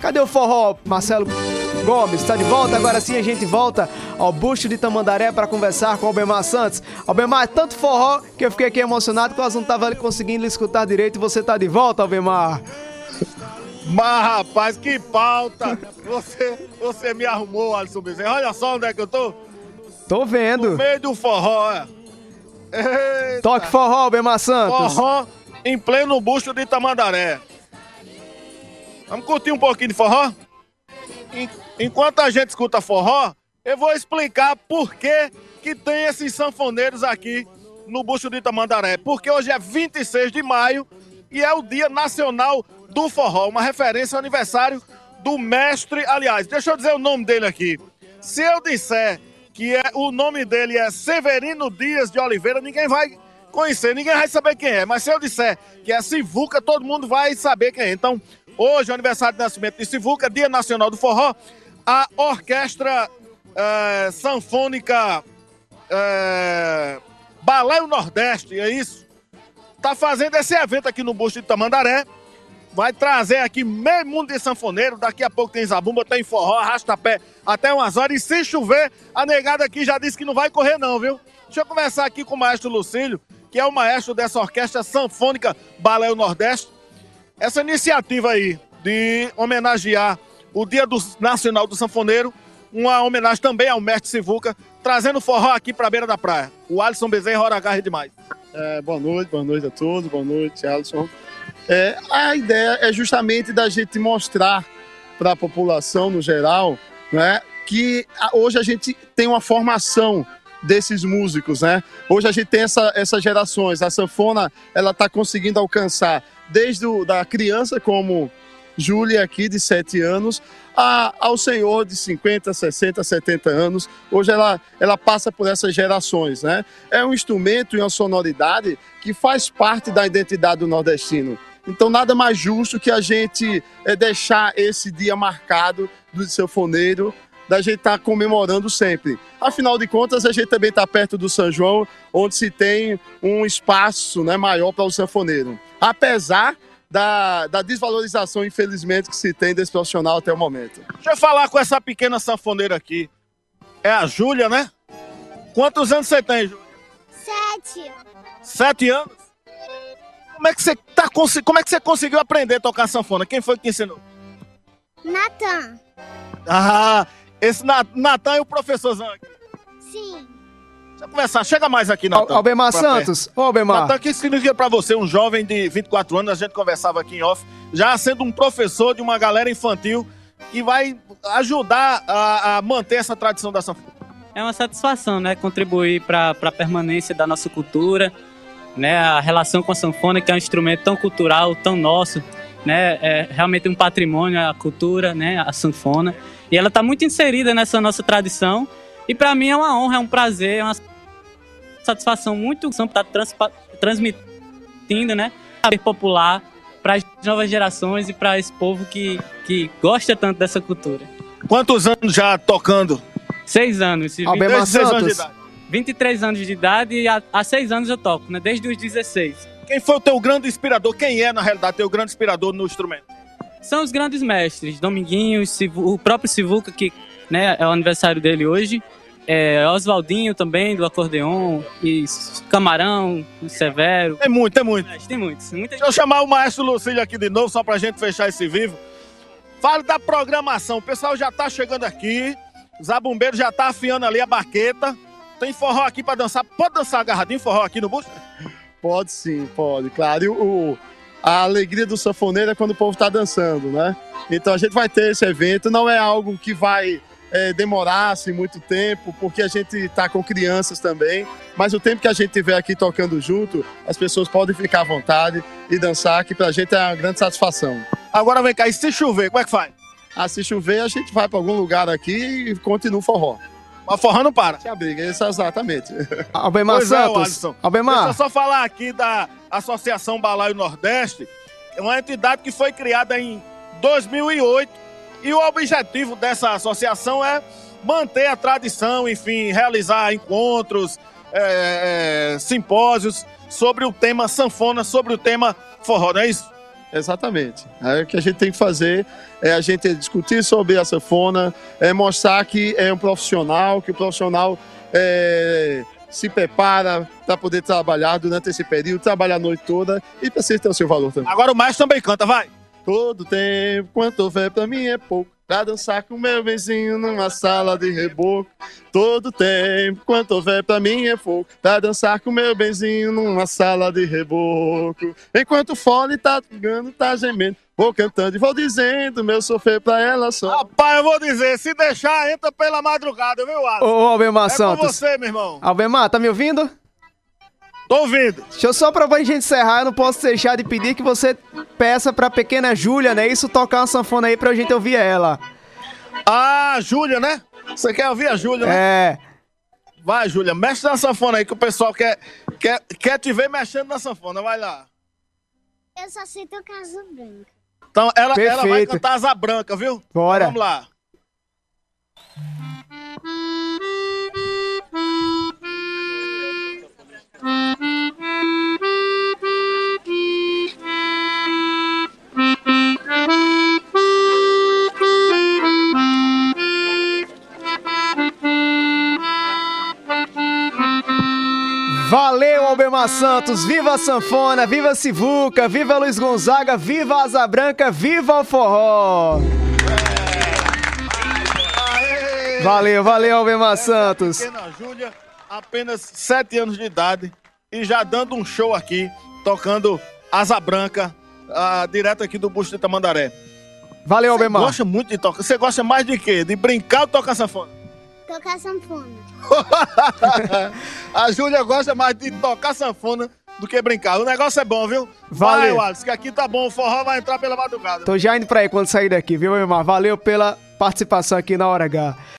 Cadê o forró, Marcelo Gomes? Está de volta? Agora sim a gente volta ao busto de Tamandaré para conversar com o Albemar Santos. Albemar, é tanto forró que eu fiquei aqui emocionado que nós não tava conseguindo escutar direito você tá de volta, Albemar. Mas, rapaz, que pauta! Você, você me arrumou, Alisson Bezerra. Olha só onde é que eu tô. Tô vendo. No meio do forró, é. Eita. Toque forró, Albemar Santos. Forró em pleno busto de Tamandaré. Vamos curtir um pouquinho de forró? Enquanto a gente escuta forró, eu vou explicar por que, que tem esses sanfoneiros aqui no Busto de Tamandaré. Porque hoje é 26 de maio e é o Dia Nacional do Forró, uma referência ao aniversário do mestre. Aliás, deixa eu dizer o nome dele aqui. Se eu disser que é, o nome dele é Severino Dias de Oliveira, ninguém vai conhecer, ninguém vai saber quem é. Mas se eu disser que é Sivuca, todo mundo vai saber quem é. Então, Hoje é aniversário de nascimento de Sivuca, Dia Nacional do Forró. A Orquestra é, Sanfônica é, Nordeste, é isso? Tá fazendo esse evento aqui no Busto de Tamandaré. Vai trazer aqui meio mundo de sanfoneiro. Daqui a pouco tem zabumba, tem forró, arrasta-pé até umas horas. E se chover, a negada aqui já disse que não vai correr, não, viu? Deixa eu conversar aqui com o maestro Lucílio, que é o maestro dessa orquestra sanfônica Balé Nordeste. Essa iniciativa aí de homenagear o Dia do Nacional do Sanfoneiro, uma homenagem também ao mestre Sivuca, trazendo forró aqui para a beira da praia. O Alisson Bezerra, hora agarre demais. É, boa noite, boa noite a todos, boa noite, Alisson. É, a ideia é justamente da gente mostrar para a população no geral né, que hoje a gente tem uma formação desses músicos, né? Hoje a gente tem essa, essas gerações, a sanfona ela está conseguindo alcançar desde o, da criança como Júlia aqui de 7 anos a, ao senhor de 50, 60, 70 anos. Hoje ela, ela passa por essas gerações, né? É um instrumento e uma sonoridade que faz parte da identidade do nordestino. Então nada mais justo que a gente é, deixar esse dia marcado do sanfoneiro da gente estar tá comemorando sempre. Afinal de contas, a gente também está perto do São João, onde se tem um espaço né, maior para o sanfoneiro. Apesar da, da, desvalorização, infelizmente, que se tem desse profissional até o momento. Deixa eu falar com essa pequena sanfoneira aqui. É a Júlia, né? Quantos anos você tem, Júlia? Sete. Sete anos? Como é que você tá como é que você conseguiu aprender a tocar sanfona? Quem foi que te ensinou? Natan. Ah, esse Natan é o professorzão aqui. Sim. Deixa eu conversar. Chega mais aqui, Natan. Albemar Santos. Ô, Albemar. Natan, o que significa pra você, um jovem de 24 anos, a gente conversava aqui em off, já sendo um professor de uma galera infantil que vai ajudar a, a manter essa tradição da sanfona? É uma satisfação, né? Contribuir para a permanência da nossa cultura, né? A relação com a sanfona, que é um instrumento tão cultural, tão nosso, né? É realmente um patrimônio, a cultura, né? A sanfona. E ela está muito inserida nessa nossa tradição. E para mim é uma honra, é um prazer, é uma satisfação muito estar trans, transmitindo, né? Saber popular para as novas gerações e para esse povo que, que gosta tanto dessa cultura. Quantos anos já tocando? Seis anos. Albemar Santos. Anos de idade. 23 anos de idade e há, há seis anos eu toco, né? Desde os 16. Quem foi o teu grande inspirador? Quem é, na realidade, teu grande inspirador no instrumento? são os grandes mestres. Dominguinho, o próprio Sivuca, que né, é o aniversário dele hoje. É, Oswaldinho também, do acordeon. E Camarão, Severo. Tem muito, tem muito. Tem muitos. Muita Deixa eu chamar o maestro Lucílio aqui de novo, só pra gente fechar esse vivo. Fale da programação. O pessoal já tá chegando aqui. Zabumbeiro já tá afiando ali a baqueta. Tem forró aqui pra dançar. Pode dançar agarradinho forró aqui no bus? Pode sim, pode, claro. E o, a alegria do sanfoneiro é quando o povo está dançando, né? Então a gente vai ter esse evento, não é algo que vai é, demorar assim, muito tempo, porque a gente está com crianças também, mas o tempo que a gente tiver aqui tocando junto, as pessoas podem ficar à vontade e dançar, que para a gente é uma grande satisfação. Agora vem cá, e se chover, como é que faz? Ah, se chover, a gente vai para algum lugar aqui e continua o forró. Mas forró não para. Se abriga, isso exatamente. Albemar pois é, Santos. É, Albemar. Deixa eu só falar aqui da Associação Balaio Nordeste, é uma entidade que foi criada em 2008 e o objetivo dessa associação é manter a tradição, enfim, realizar encontros, é, é, simpósios sobre o tema sanfona, sobre o tema forró, não é isso? Exatamente. Aí o que a gente tem que fazer é a gente discutir sobre a sanfona, é mostrar que é um profissional, que o profissional é, se prepara para poder trabalhar durante esse período, trabalhar a noite toda e precisa ter o seu valor também. Agora o maestro também canta, vai. Todo tempo, quanto houver pra mim é pouco. Pra dançar com meu vizinho numa sala de reboco. Todo tempo, quanto houver pra mim é pouco. Pra dançar com meu benzinho numa sala de reboco. Enquanto o fole tá ligando, tá gemendo. Vou cantando e vou dizendo meu sofrer pra ela só. Rapaz, eu vou dizer, se deixar, entra pela madrugada, viu, Alisson? ô Albemar É com Santos. você, meu irmão. Albemar, tá me ouvindo? Tô ouvindo. Deixa eu só pra gente encerrar, eu não posso deixar de pedir que você peça pra pequena Júlia, né? Isso, tocar uma sanfona aí pra gente ouvir ela. Ah, Júlia, né? Você quer ouvir a Júlia, né? É. Vai, Júlia, mexe na sanfona aí que o pessoal quer, quer, quer te ver mexendo na sanfona. Vai lá. Eu só sei tocar azul branco. Então, ela, ela vai cantar asa branca, viu? Bora. Vamos lá. Albemar Santos! Viva a sanfona, viva a Sivuca, viva Luiz Gonzaga, viva a Asa Branca, viva o forró! Valeu, valeu, Albemar Santos! Pequena Júlia, apenas 7 anos de idade e já dando um show aqui, tocando Asa Branca, ah, direto aqui do Busto de Tamandaré. Valeu, Você Albemar! gosta muito de tocar. Você gosta mais de quê? De brincar ou tocar sanfona? Tocar sanfona. A Júlia gosta mais de tocar sanfona do que brincar. O negócio é bom, viu? Valeu. Vai, Wallace, que aqui tá bom. O forró vai entrar pela madrugada. Tô já indo pra aí quando sair daqui, viu, Albemar? Valeu pela participação aqui na Hora H.